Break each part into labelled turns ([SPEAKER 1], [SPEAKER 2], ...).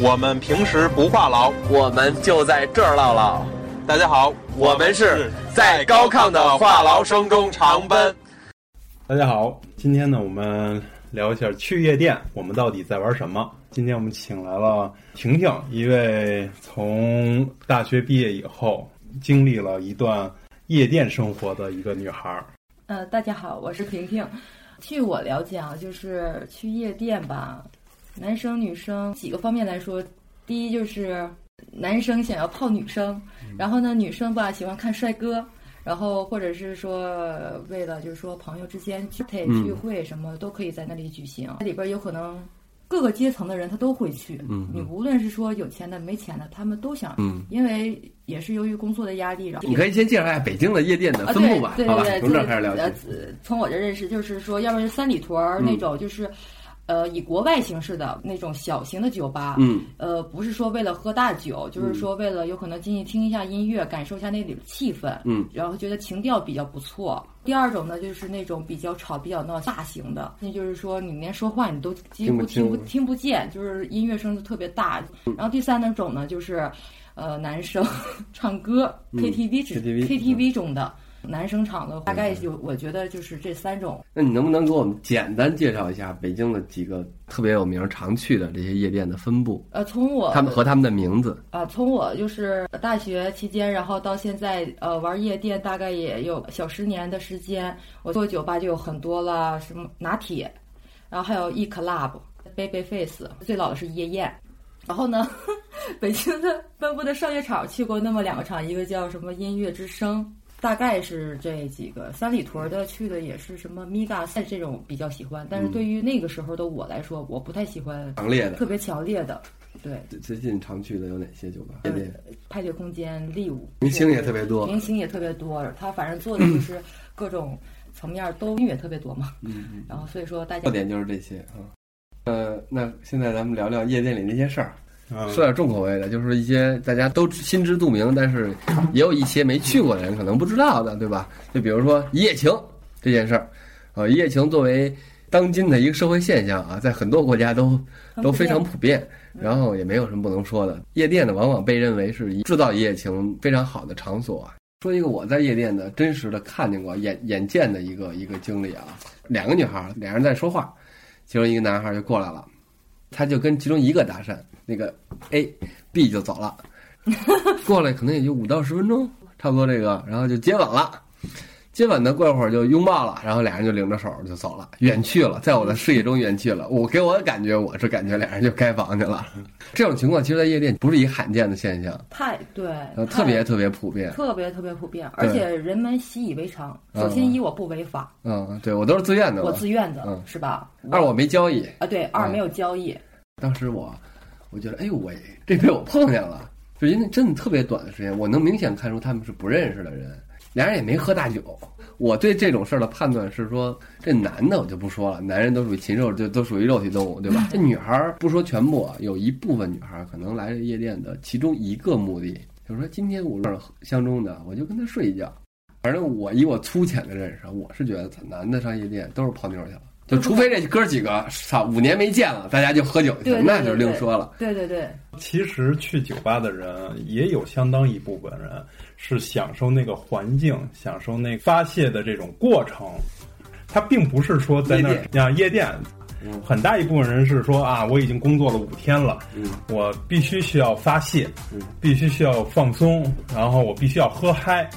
[SPEAKER 1] 我们平时不话痨，
[SPEAKER 2] 我们就在这儿唠唠。
[SPEAKER 1] 大家好，
[SPEAKER 2] 我们是在高亢的话痨声中长奔。
[SPEAKER 1] 大家好，今天呢，我们聊一下去夜店，我们到底在玩什么？今天我们请来了婷婷，一位从大学毕业以后经历了一段夜店生活的一个女孩儿。
[SPEAKER 3] 呃，大家好，我是婷婷。据我了解啊，就是去夜店吧，男生女生几个方面来说，第一就是男生想要泡女生，然后呢，女生吧喜欢看帅哥，然后或者是说为了就是说朋友之间聚聚会什么都可以在那里举行，里边有可能。各个阶层的人他都会去，
[SPEAKER 2] 嗯，
[SPEAKER 3] 你无论是说有钱的没钱的，他们都想，
[SPEAKER 2] 嗯，
[SPEAKER 3] 因为也是由于工作的压力，然后
[SPEAKER 2] 你可以先介绍一下北京的夜店的分布吧，
[SPEAKER 3] 好吧？
[SPEAKER 2] 从这开始聊起。
[SPEAKER 3] 从我这认识，就是说，要不然三里屯那种，就是。呃，以国外形式的那种小型的酒吧，
[SPEAKER 2] 嗯，
[SPEAKER 3] 呃，不是说为了喝大酒，就是说为了有可能进去听一下音乐，感受一下那里的气氛，
[SPEAKER 2] 嗯，
[SPEAKER 3] 然后觉得情调比较不错。第二种呢，就是那种比较吵、比较闹、大型的，那就是说你连说话你都几乎听不听不见，就是音乐声就特别大。然后第三种呢，就是呃，男生 唱歌 KTV 只 KTV 中的。男生场的大概有，我觉得就是这三种。
[SPEAKER 2] 那你能不能给我们简单介绍一下北京的几个特别有名、常去的这些夜店的分布？
[SPEAKER 3] 呃，从我
[SPEAKER 2] 他们和他们的名字
[SPEAKER 3] 啊，从我就是大学期间，然后到现在，呃，玩夜店大概也有小十年的时间。我做酒吧就有很多了，什么拿铁，然后还有 E Club、Baby Face，最老的是夜宴。然后呢，北京的分布的商业场去过那么两个场，一个叫什么音乐之声。大概是这几个，三里屯的去的也是什么米嘎赛这种比较喜欢，但是对于那个时候的我来说，我不太喜欢
[SPEAKER 2] 强烈的，
[SPEAKER 3] 特别强烈的。对，
[SPEAKER 2] 最近常去的有哪些酒吧？
[SPEAKER 3] 派对空间、利舞，
[SPEAKER 2] 明星也特别多，
[SPEAKER 3] 明星也特别多。他反正做的就是各种层面都音乐特别多嘛。
[SPEAKER 2] 嗯嗯。
[SPEAKER 3] 然后所以说大家
[SPEAKER 2] 特点就是这些啊。呃，那现在咱们聊聊夜店里那些事儿。说点重口味的，就是一些大家都心知肚明，但是也有一些没去过的人可能不知道的，对吧？就比如说一夜情这件事儿，呃，一夜情作为当今的一个社会现象啊，在很多国家都都非常普遍，然后也没有什么不能说的。夜店呢，往往被认为是制造一夜情非常好的场所。说一个我在夜店的真实的看见过、眼眼见的一个一个经历啊，两个女孩，俩人在说话，其中一个男孩就过来了，他就跟其中一个搭讪。那个 A，B 就走了，过来可能也就五到十分钟，差不多这个，然后就接吻了。接吻呢，过一会儿就拥抱了，然后俩人就领着手就走了，远去了，在我的视野中远去了。我给我的感觉，我是感觉俩人就开房去了。这种情况其实，在夜店不是一个罕见的现象，
[SPEAKER 3] 太对，
[SPEAKER 2] 特别特别普遍，
[SPEAKER 3] 特别特别普遍，而且人们习以为常。首先一，我不违法，
[SPEAKER 2] 嗯，对我都是自愿的，
[SPEAKER 3] 我自愿的，
[SPEAKER 2] 嗯，
[SPEAKER 3] 是吧？
[SPEAKER 2] 二，我没交易
[SPEAKER 3] 啊，对，二没有交易。
[SPEAKER 2] 当时我。我觉得，哎呦喂，这被我碰见了，就因为真的特别短的时间，我能明显看出他们是不认识的人，俩人也没喝大酒。我对这种事儿的判断是说，这男的我就不说了，男人都属于禽兽，就都属于肉体动物，对吧？这女孩儿不说全部，有一部分女孩儿可能来夜店的其中一个目的，就是说今天我是相中的，我就跟他睡一觉。反正我以我粗浅的认识，我是觉得男的上夜店都是泡妞去了。就除非这哥几个操五年没见了，大家就喝酒去，那就另说了。
[SPEAKER 3] 对对对，
[SPEAKER 1] 其实去酒吧的人也有相当一部分人是享受那个环境，享受那发泄的这种过程。他并不是说在那啊夜店，很大一部分人是说啊，我已经工作了五天了，我必须需要发泄，必须需要放松，然后我必须要喝嗨。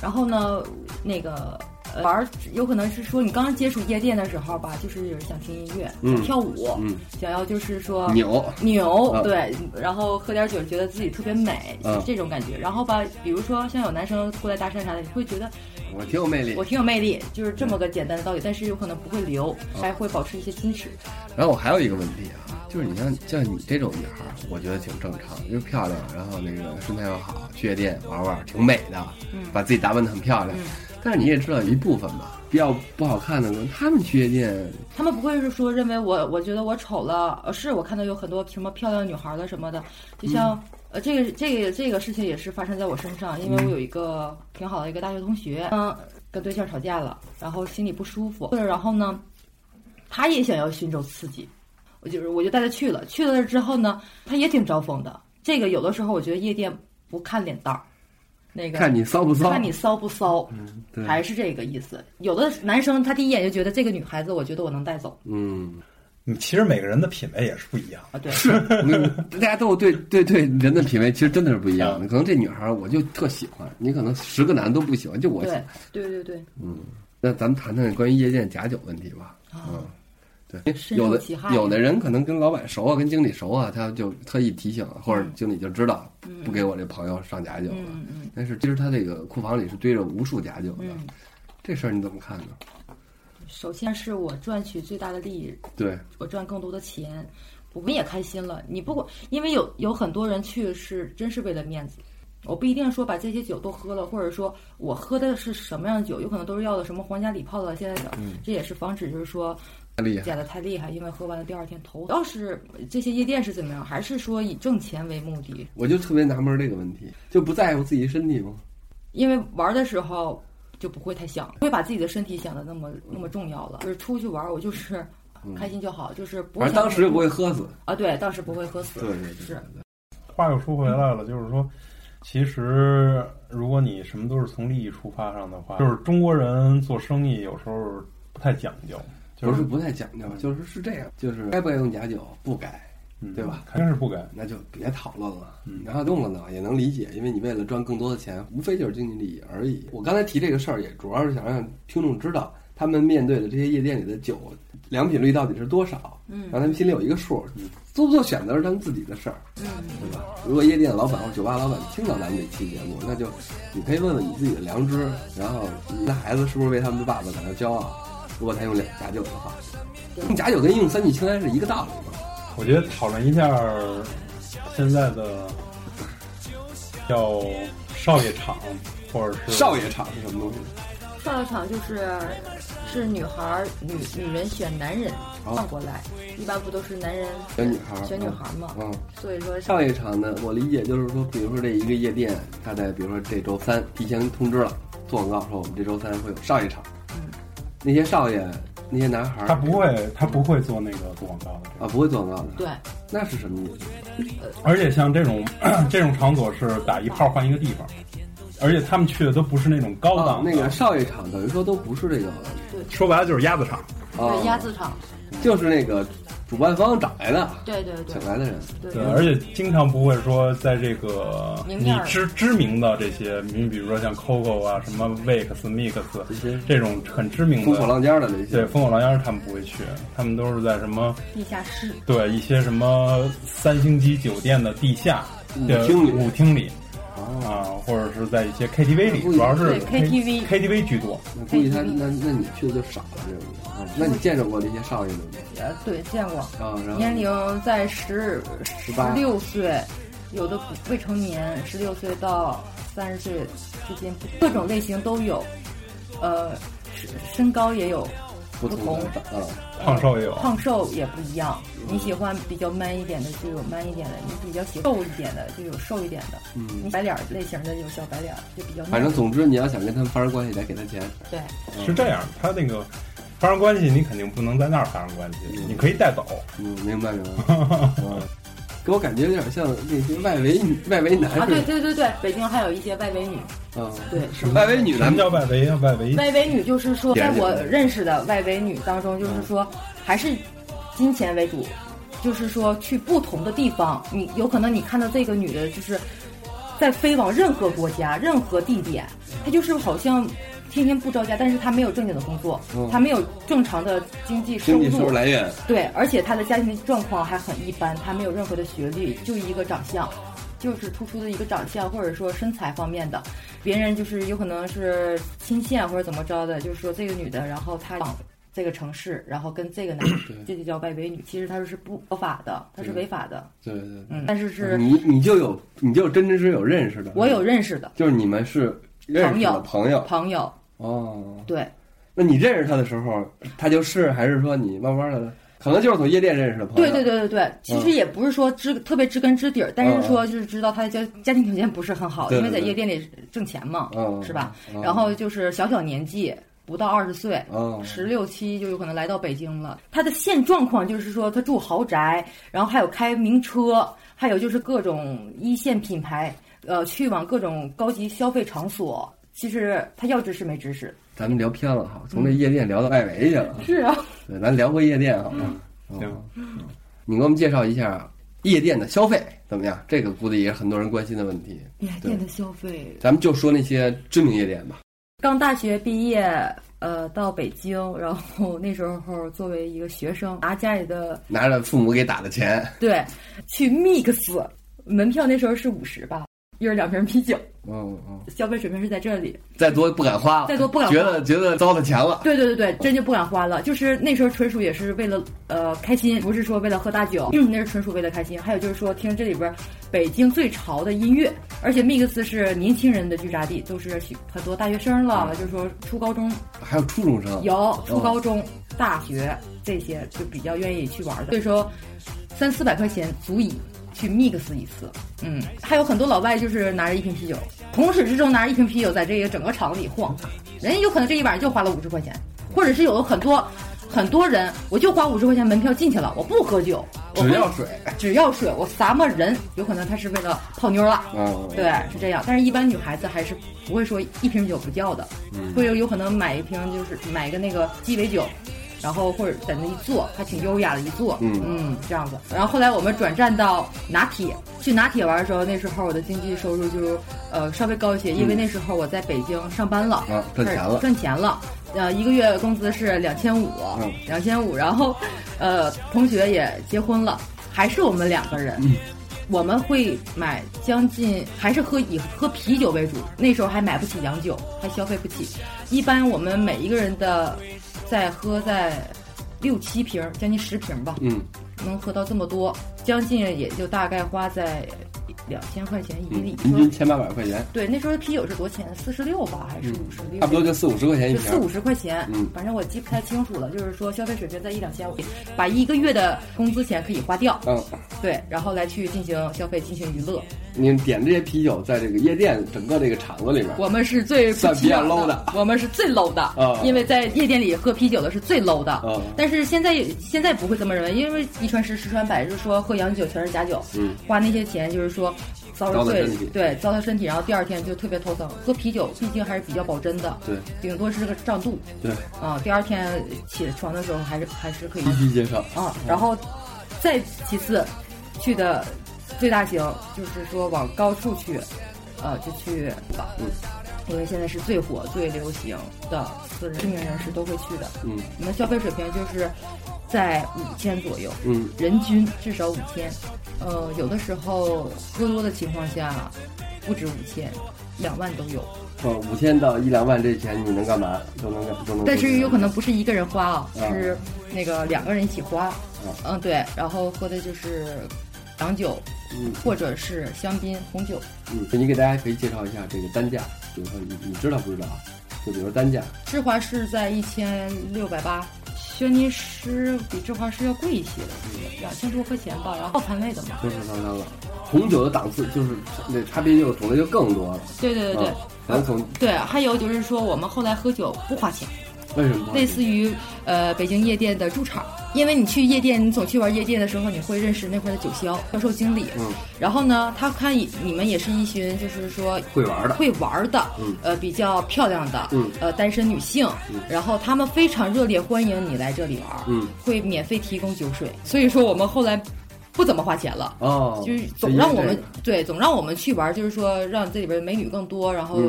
[SPEAKER 3] 然后呢，那个。玩有可能是说你刚刚接触夜店的时候吧，就是想听音乐、想跳舞，想要就是说
[SPEAKER 2] 扭
[SPEAKER 3] 扭，对，然后喝点酒，觉得自己特别美，是这种感觉。然后吧，比如说像有男生过来搭讪啥的，你会觉得
[SPEAKER 2] 我挺有魅力，
[SPEAKER 3] 我挺有魅力，就是这么个简单的道理。但是有可能不会留，还会保持一些矜持。
[SPEAKER 2] 然后我还有一个问题啊，就是你像像你这种女孩，我觉得挺正常，又漂亮，然后那个身材又好，去夜店玩玩挺美的，把自己打扮的很漂亮。但是你也知道一部分吧，比较不好看的，他们去夜店，
[SPEAKER 3] 他们不会是说认为我，我觉得我丑了，呃，是我看到有很多什么漂亮女孩的什么的，就像呃，这个这个这个事情也是发生在我身上，因为我有一个挺好的一个大学同学，嗯，跟对象吵架了，然后心里不舒服，然后呢，他也想要寻找刺激，我就是我就带他去了，去了之后呢，他也挺招风的。这个有的时候我觉得夜店不看脸蛋儿，那个
[SPEAKER 2] 看你骚不骚，
[SPEAKER 3] 看你骚不骚，
[SPEAKER 2] 对
[SPEAKER 3] 还是这个意思。有的男生他第一眼就觉得这个女孩子，我觉得我能带走
[SPEAKER 2] 嗯，
[SPEAKER 1] 嗯其实每个人的品味也是不一样。
[SPEAKER 3] 啊。对，
[SPEAKER 2] 是，大家都有对对对人的品味，其实真的是不一样的。可能这女孩我就特喜欢，你可能十个男的都不喜欢，就我喜欢
[SPEAKER 3] 对。对对对，
[SPEAKER 2] 那咱们谈谈关于夜店假酒问题吧。嗯，对，有的有的人可能跟老板熟啊，跟经理熟啊，他就特意提醒，或者经理就知道不给我这朋友上假酒了。但是其实他这个库房里是堆着无数假酒的，
[SPEAKER 3] 嗯。
[SPEAKER 2] 这事儿你怎么看呢？
[SPEAKER 3] 首先是我赚取最大的利益，
[SPEAKER 2] 对，
[SPEAKER 3] 我赚更多的钱，我们也开心了。你不管，因为有有很多人去是真是为了面子，我不一定说把这些酒都喝了，或者说我喝的是什么样的酒，有可能都是要的什么皇家礼炮的。现在的、这也是防止就是说
[SPEAKER 2] 太厉害。
[SPEAKER 3] 减的太厉害，因为喝完了第二天头。要是这些夜店是怎么样，还是说以挣钱为目的？
[SPEAKER 2] 我就特别纳闷儿这个问题，就不在乎自己身体吗？
[SPEAKER 3] 因为玩的时候就不会太想，不会把自己的身体想的那么那么重要了。就是出去玩，我就是开心就好，就是不会
[SPEAKER 2] 反正当时又不会喝死。
[SPEAKER 3] 啊，对，当时不会喝死。
[SPEAKER 2] 对对对
[SPEAKER 3] 是。
[SPEAKER 1] 话又说回来了，就是说，其实如果你什么都是从利益出发上的话，就是中国人做生意有时候不太讲究，就是
[SPEAKER 2] 不是不太讲究，就是是这样，就是该不该用假酒不该，
[SPEAKER 1] 嗯
[SPEAKER 2] 对吧？
[SPEAKER 1] 肯定是不该。
[SPEAKER 2] 那就别讨论了。
[SPEAKER 1] 嗯
[SPEAKER 2] 然后用了呢，也能理解，因为你为了赚更多的钱，无非就是经济利益而已。我刚才提这个事儿，也主要是想让听众知道，他们面对的这些夜店里的酒良品率到底是多少，
[SPEAKER 3] 嗯
[SPEAKER 2] 让他们心里有一个数。做不做选择是他们自己的事儿，
[SPEAKER 3] 嗯
[SPEAKER 2] 对吧？如果夜店老板或酒吧老板听到咱们这期节目，那就你可以问问你自己的良知，然后你的孩子是不是为他们的爸爸感到骄傲？如果他用两假酒的话，用假酒跟用三聚氰胺是一个道理吗？
[SPEAKER 1] 我觉得讨论一下现在的叫少爷场，或者是
[SPEAKER 2] 少爷场是什么东西？
[SPEAKER 3] 少爷场就是是女孩儿女女人选男人
[SPEAKER 2] 哦
[SPEAKER 3] 换过来，一般不都是男人
[SPEAKER 2] 选女孩儿，
[SPEAKER 3] 选女孩儿嘛？
[SPEAKER 2] 嗯。
[SPEAKER 3] 所以说
[SPEAKER 2] 少爷场呢，我理解就是说，比如说这一个夜店，他在比如说这周三提前通知了，做广告说我们这周三会有上一场。
[SPEAKER 3] 嗯，
[SPEAKER 2] 那些少爷，那些男孩儿，
[SPEAKER 1] 他不会，他不会做那个做广告的。
[SPEAKER 2] 啊，不会做广告的。
[SPEAKER 3] 对，
[SPEAKER 2] 那是什么意思？
[SPEAKER 1] 而且像这种 这种场所是打一炮换一个地方，而且他们去的都不是那种高
[SPEAKER 2] 啊
[SPEAKER 1] 档，的、
[SPEAKER 2] 那个少爷场等于说都不是这个，
[SPEAKER 1] 说白了就是鸭子场。
[SPEAKER 2] 啊
[SPEAKER 3] 对，鸭子场，
[SPEAKER 2] 就是那个主办方找来的，
[SPEAKER 3] 对对对。
[SPEAKER 2] 请来的人。
[SPEAKER 3] 对。
[SPEAKER 1] 对，而且经常不会说在这个你知知名的这些，你比如说像 COCO 啊、什么 Wix、Mix
[SPEAKER 2] 这些
[SPEAKER 1] 这种很知名
[SPEAKER 2] 的风
[SPEAKER 1] 口，
[SPEAKER 2] 浪尖的那些，
[SPEAKER 1] 对风口浪尖他们不会去，他们都是在什么
[SPEAKER 3] 地下室，
[SPEAKER 1] 对一些什么三星级酒店的地下
[SPEAKER 2] 舞
[SPEAKER 1] 的
[SPEAKER 2] 厅里。
[SPEAKER 1] 舞厅里
[SPEAKER 2] 啊，
[SPEAKER 1] 啊，或者是在一些 KTV 里，主要是
[SPEAKER 3] 对 KTV
[SPEAKER 1] KTV 居多。
[SPEAKER 2] 那估计他那那你去的就少了这种啊。那你见着过这些少爷们吗？
[SPEAKER 3] 呃，对，见过，
[SPEAKER 2] 啊，然后
[SPEAKER 3] 年龄在十十
[SPEAKER 2] 18
[SPEAKER 3] 六岁，有的未成年，十六岁到三十岁之间，各种类型都有，呃，身身高也有
[SPEAKER 2] 不
[SPEAKER 3] 不同
[SPEAKER 2] 同的啊，
[SPEAKER 1] 胖瘦也有，
[SPEAKER 3] 胖瘦也不一样。你喜欢比较 man 一点的，就有 man 一点的；你比较喜欢瘦一点的，就有瘦一点的。
[SPEAKER 2] 嗯
[SPEAKER 3] 你白脸儿类型的有小白脸儿，就比较。
[SPEAKER 2] 反正总之你要想跟他们发生关系，得给他钱。
[SPEAKER 3] 对，
[SPEAKER 1] 是这样，他那个发生关系，你肯定不能在那儿发生关系，你可以带走。
[SPEAKER 2] 嗯，明白明白。嗯，给我感觉有点像那些外围女、外围男
[SPEAKER 3] 啊，对。对对对，北京还有一些外围女。
[SPEAKER 2] 嗯，
[SPEAKER 3] 对，
[SPEAKER 2] 什么外围女男
[SPEAKER 1] 什么叫外围啊？外围
[SPEAKER 3] 外围女就是说，在我认识的外围女当中，就是说还是金钱为主，就是说去不同的地方，你有可能你看到这个女的，就是在飞往任何国家、任何地点，她就是好像天天不着家，但是他没有正经的工作，
[SPEAKER 2] 嗯
[SPEAKER 3] 她没有正常的经济收
[SPEAKER 2] 经济收入
[SPEAKER 3] 入，
[SPEAKER 2] 来源。
[SPEAKER 3] 对，而且他的家庭状况还很一般，他没有任何的学历，就一个长相。就是突出的一个长相，或者说身材方面的，别人就是有可能是亲线或者怎么着的，就是说这个女的，然后她往这个城市，然后跟这个男 的，这就叫外围女。其实她是不合法的，她是违法的。
[SPEAKER 2] 对对对。
[SPEAKER 3] 嗯，但是是
[SPEAKER 2] 你你就有你就真真实有认识的，
[SPEAKER 3] 我有认识的
[SPEAKER 2] 就是你们是朋友朋友
[SPEAKER 3] 朋友，
[SPEAKER 2] 哦。
[SPEAKER 3] 对，
[SPEAKER 2] 那你认识他的时候，他就是还是说你慢慢的，可能就是从夜店认识的朋友？
[SPEAKER 3] 对对对对对，其实也不是说知特别知根知底儿，但是说就是知道他的家家庭条件不是很好，因为在夜店里挣钱嘛，
[SPEAKER 2] 嗯
[SPEAKER 3] 是吧？
[SPEAKER 2] 嗯
[SPEAKER 3] 然后就是小小年纪。不到二十岁，十六七就有可能来到北京了。他的现状况就是说，他住豪宅，然后还有开名车，还有就是各种一线品牌，呃，去往各种高级消费场所。其实他要知识没知识。
[SPEAKER 2] 咱们聊偏了哈，从这夜店聊到外围去了。
[SPEAKER 3] 是啊，
[SPEAKER 2] 对，咱聊回夜店好吗？
[SPEAKER 1] 行，
[SPEAKER 2] 你给我们介绍一下夜店的消费怎么样？这个估计也是很多人关心的问题。
[SPEAKER 3] 夜店的消费，
[SPEAKER 2] 咱们就说那些知名夜店吧。
[SPEAKER 3] 刚大学毕业，呃，到北京，然后那时候作为一个学生，拿家里的
[SPEAKER 2] 拿着父母给打的钱，
[SPEAKER 3] 对，去 mix，门票那时候是五十吧。一人两瓶啤酒，
[SPEAKER 2] 嗯嗯，
[SPEAKER 3] 消费水平是在这里，
[SPEAKER 2] 再多不敢花，
[SPEAKER 3] 再多不敢，
[SPEAKER 2] 觉得觉得糟蹋钱了。
[SPEAKER 3] 对对对对，真就不敢花了。就是那时候纯属也是为了呃开心，不是说为了喝大酒，嗯那是纯属为了开心。还有就是说听这里边北京最潮的音乐，而且 mix 是年轻人的聚集地，都是很多大学生了，就是说初高中，
[SPEAKER 2] 还有初中生，
[SPEAKER 3] 有初高中、大学这些就比较愿意去玩的。所以说，三四百块钱足以。去 mix 一次，嗯，还有很多老外就是拿着一瓶啤酒，从始至终拿着一瓶啤酒在这个整个厂子里晃，人家有可能这一晚上就花了五十块钱，或者是有很多很多人，我就花五十块钱门票进去了，我不喝酒，我
[SPEAKER 2] 只要水，
[SPEAKER 3] 只要水，我撒么人，有可能他是为了泡妞了，嗯，对，是这样，但是一般女孩子还是不会说一瓶酒不叫的，会有有可能买一瓶就是买一个那个鸡尾酒。然后或者在那一坐，还挺优雅的一坐，嗯嗯，这样子。然后后来我们转战到拿铁，去拿铁玩的时候，那时候我的经济收入就呃稍微高一些，因为那时候我在北京上班了，
[SPEAKER 2] 赚钱了，
[SPEAKER 3] 赚钱了。呃，一个月工资是两千五，两千五。然后，呃，同学也结婚了，还是我们两个人，我们会买将近还是喝以喝啤酒为主。那时候还买不起洋酒，还消费不起。一般我们每一个人的。再喝在六七瓶，将近十瓶吧。
[SPEAKER 2] 嗯，
[SPEAKER 3] 能喝到这么多，将近也就大概花在。两千块钱一粒，
[SPEAKER 2] 平均千八百块钱。
[SPEAKER 3] 对，那时候啤酒是多钱？四十六吧，还是五十六？
[SPEAKER 2] 差不多就四五十块钱一瓶。
[SPEAKER 3] 四五十块钱，嗯，反正我记不太清楚了。就是说消费水平在一两千五，把一个月的工资钱可以花掉。
[SPEAKER 2] 嗯，
[SPEAKER 3] 对，然后来去进行消费，进行娱乐。
[SPEAKER 2] 你点这些啤酒，在这个夜店整个这个场子里面，
[SPEAKER 3] 我们是最
[SPEAKER 2] 算比较 low 的。
[SPEAKER 3] 我们是最 low 的，因为在夜店里喝啤酒的是最 low 的。嗯，但是现在现在不会这么认为，因为一传十，十传百，就是说喝洋酒全是假酒。嗯，花那些钱就是说。
[SPEAKER 2] 糟蹋身体，
[SPEAKER 3] 对，糟蹋身体，然后第二天就特别头疼。喝啤酒毕竟还是比较保真的，
[SPEAKER 2] 对，
[SPEAKER 3] 顶多是个胀肚，
[SPEAKER 2] 对，
[SPEAKER 3] 啊，第二天起床的时候还是还是可以。
[SPEAKER 2] 必须接受
[SPEAKER 3] 啊，然后再其次去的最大型就是说往高处去，呃，就去吧，嗯，因为现在是最火、最流行的，私人知名人士都会去的，
[SPEAKER 2] 嗯，
[SPEAKER 3] 你们消费水平就是在五千左右，
[SPEAKER 2] 嗯，
[SPEAKER 3] 人均至少五千。呃，有的时候喝多的情况下，不止五千，两万都有。
[SPEAKER 2] 呃，五千到一两万这钱你能干嘛？都能干都能。
[SPEAKER 3] 但是有可能不是一个人花啊，是那个两个人一起花。嗯，对，然后喝的就是洋酒，
[SPEAKER 2] 嗯，
[SPEAKER 3] 或者是香槟、红酒。
[SPEAKER 2] 嗯，你给大家可以介绍一下这个单价，比如说你你知道不知道？就比如说单价，
[SPEAKER 3] 芝华士在一千六百八。轩尼诗比芝华士要贵一些，两千多块钱吧。然后套餐类的嘛，
[SPEAKER 2] 都是套餐了。红酒的档次就是那差别就种类就更多了。
[SPEAKER 3] 对对对对，
[SPEAKER 2] 咱从
[SPEAKER 3] 对，还有就是说我们后来喝酒不花钱。
[SPEAKER 2] 为什么？
[SPEAKER 3] 类似于呃北京夜店的驻场，因为你去夜店，你总去玩夜店的时候，你会认识那块的酒销销售经理。
[SPEAKER 2] 嗯。
[SPEAKER 3] 然后呢，他看你们也是一群，就是说
[SPEAKER 2] 会玩的，
[SPEAKER 3] 会玩的，
[SPEAKER 2] 嗯，
[SPEAKER 3] 呃，比较漂亮的，
[SPEAKER 2] 嗯，
[SPEAKER 3] 呃，单身女性，
[SPEAKER 2] 嗯，
[SPEAKER 3] 然后他们非常热烈欢迎你来这里玩，
[SPEAKER 2] 嗯，
[SPEAKER 3] 会免费提供酒水。所以说我们后来不怎么花钱了，哦，就是总让我们对总让我们去玩，就是说让这里边美女更多，然后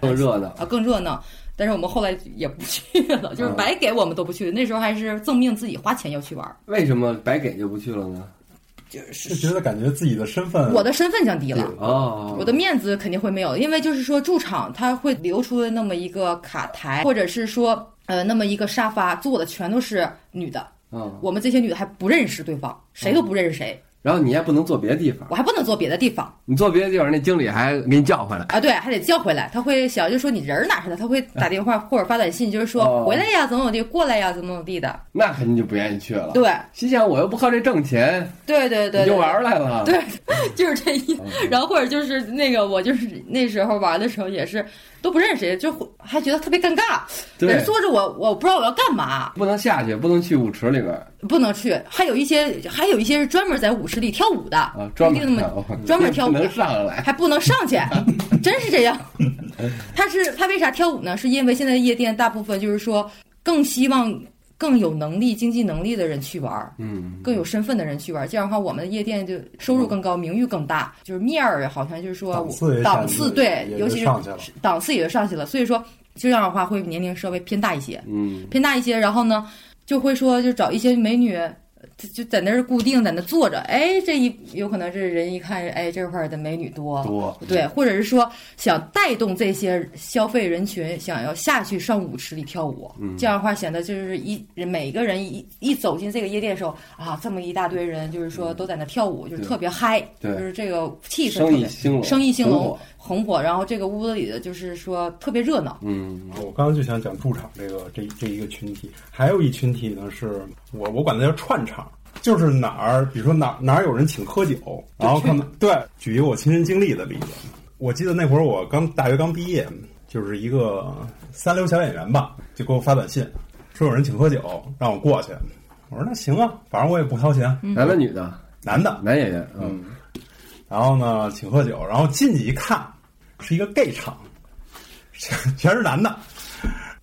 [SPEAKER 2] 更热闹
[SPEAKER 3] 啊，更热闹。但是我们后来也不去了，就是白给我们都不去。那时候还是赠命自己花钱要去玩。
[SPEAKER 2] 为什么白给就不去了呢？
[SPEAKER 3] 就是
[SPEAKER 1] 觉得感觉自己的身份，
[SPEAKER 3] 我的身份降低了哦，我的面子肯定会没有，因为就是说驻场他会留出那么一个卡台，或者是说呃那么一个沙发，坐的全都是女的。
[SPEAKER 2] 嗯，
[SPEAKER 3] 我们这些女的还不认识对方，谁都不认识谁。
[SPEAKER 2] 然后你还不能坐别的地方，
[SPEAKER 3] 我还不能坐别的地方。
[SPEAKER 2] 你坐别的地方，那经理还给你叫回来
[SPEAKER 3] 啊？对，还得叫回来。他会想，就说你人哪去了？他会打电话或者发短信，就是说回来呀，怎么怎么地，过来呀，怎么怎么地的。
[SPEAKER 2] 那肯定就不愿意去了。
[SPEAKER 3] 对，
[SPEAKER 2] 心想我又不靠这挣钱。
[SPEAKER 3] 对对对，
[SPEAKER 2] 就玩来了。
[SPEAKER 3] 对，就是这意思。然后或者就是那个，我就是那时候玩的时候也是，都不认识，就还觉得特别尴尬。人坐着我，我不知道我要干嘛。
[SPEAKER 2] 不能下去，不能去舞池里边，
[SPEAKER 3] 不能去。还有一些，还有一些是专门在舞池里跳舞的，
[SPEAKER 2] 专门
[SPEAKER 3] 专门跳舞，
[SPEAKER 2] 能上来，
[SPEAKER 3] 还不能上去，真是这样。他是他为啥跳舞呢？是因为现在夜店大部分就是说更希望。更有能力、经济能力的人去玩儿，
[SPEAKER 2] 嗯，
[SPEAKER 3] 更有身份的人去玩儿，这样的话，我们的夜店就收入更高，名誉更大，就是面儿好像就是说档次对，尤其是档次也就上去了。所以说这样的话会年龄稍微偏大一些，
[SPEAKER 2] 嗯，
[SPEAKER 3] 偏大一些，然后呢就会说就找一些美女。就在那儿固定在那坐着，哎，这一有可能是人一看，哎，这块儿的美女多，
[SPEAKER 2] 多
[SPEAKER 3] 对，或者是说想带动这些消费人群，想要下去上舞池里跳舞，这样的话显得就是一每个人一一走进这个夜店的时候啊，这么一大堆人，就是说都在那跳舞，就是特别嗨，就是这个气氛特别生意兴隆。红火，然后这个屋子里的就是说特别热闹。
[SPEAKER 2] 嗯，
[SPEAKER 1] 我刚刚就想讲驻场这个这这一个群体，还有一群体呢，是我我管它叫串场，就是哪儿，比如说哪哪儿有人请喝酒，然后可能对，举一个我亲身经历的例子，我记得那会儿我刚大学刚毕业，就是一个三流小演员吧，就给我发短信说有人请喝酒，让我过去。我说那行啊，反正我也不掏钱。
[SPEAKER 2] 男的女的？
[SPEAKER 1] 男的，
[SPEAKER 2] 男演员。嗯。
[SPEAKER 1] 然后呢，请喝酒，然后进去一看，是一个 gay 场，全是男的。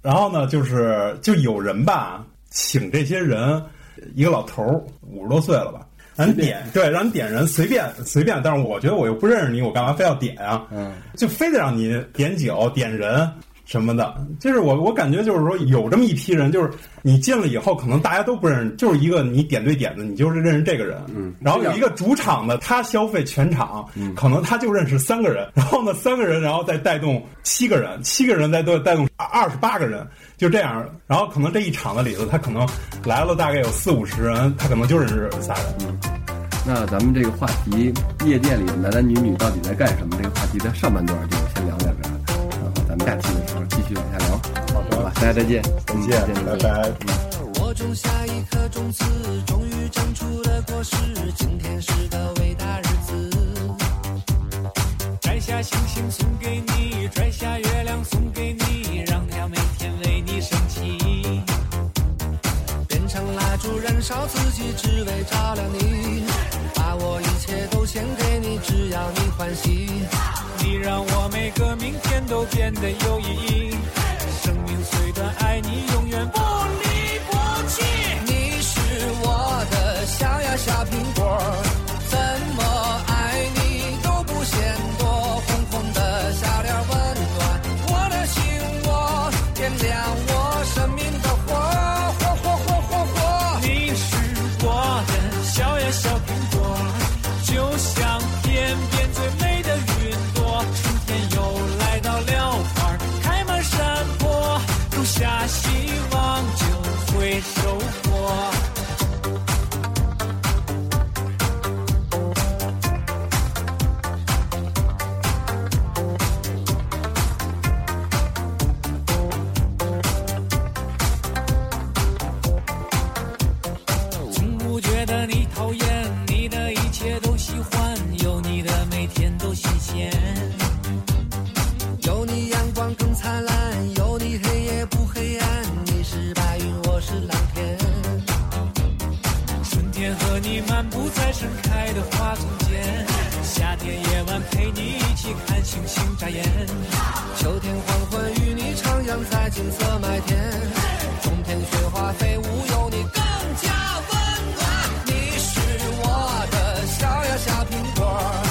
[SPEAKER 1] 然后呢，就是就有人吧，请这些人，一个老头儿五十多岁了吧，让你点，对，让你点人，随便随便。但是我觉得我又不认识你，我干嘛非要点啊？
[SPEAKER 2] 嗯，
[SPEAKER 1] 就非得让你点酒点人。什么的，就是我我感觉就是说有这么一批人，就是你进了以后，可能大家都不认识，就是一个你点对点的，你就是认识这个人。
[SPEAKER 2] 嗯，
[SPEAKER 1] 然后有一个主场的，他消费全场，可能他就认识三个人，然后呢三个人，然后再带动七个人，七个人再带带动二十八个人，就这样。然后可能这一场子里头，他可能来了大概有四五十人，他可能就认识仨人。
[SPEAKER 2] 嗯，那咱们这个话题，夜店里的男男女女到底在干什么？这个话题在上半段就先聊到这儿。咱们下期的时候继续往下聊，
[SPEAKER 1] 好的
[SPEAKER 2] 吧，大家再见，
[SPEAKER 1] 再见，拜拜。
[SPEAKER 4] 我种下一颗种子，终于长出了果实，今天是个伟大日子。摘下星星送给你，摘下月亮送给你，让它每天为你升起。变成蜡烛燃烧自己，只为照亮你，把我一切都献给你，只要你欢喜。让我每个明天都变得有意义。生命虽短，爱你永远不离不弃。你是我的小呀小苹果，夜晚陪你一起看星星眨眼，秋天黄昏与你徜徉在金色麦田，冬天雪花飞舞有你更加温暖。你是我的小呀小苹果。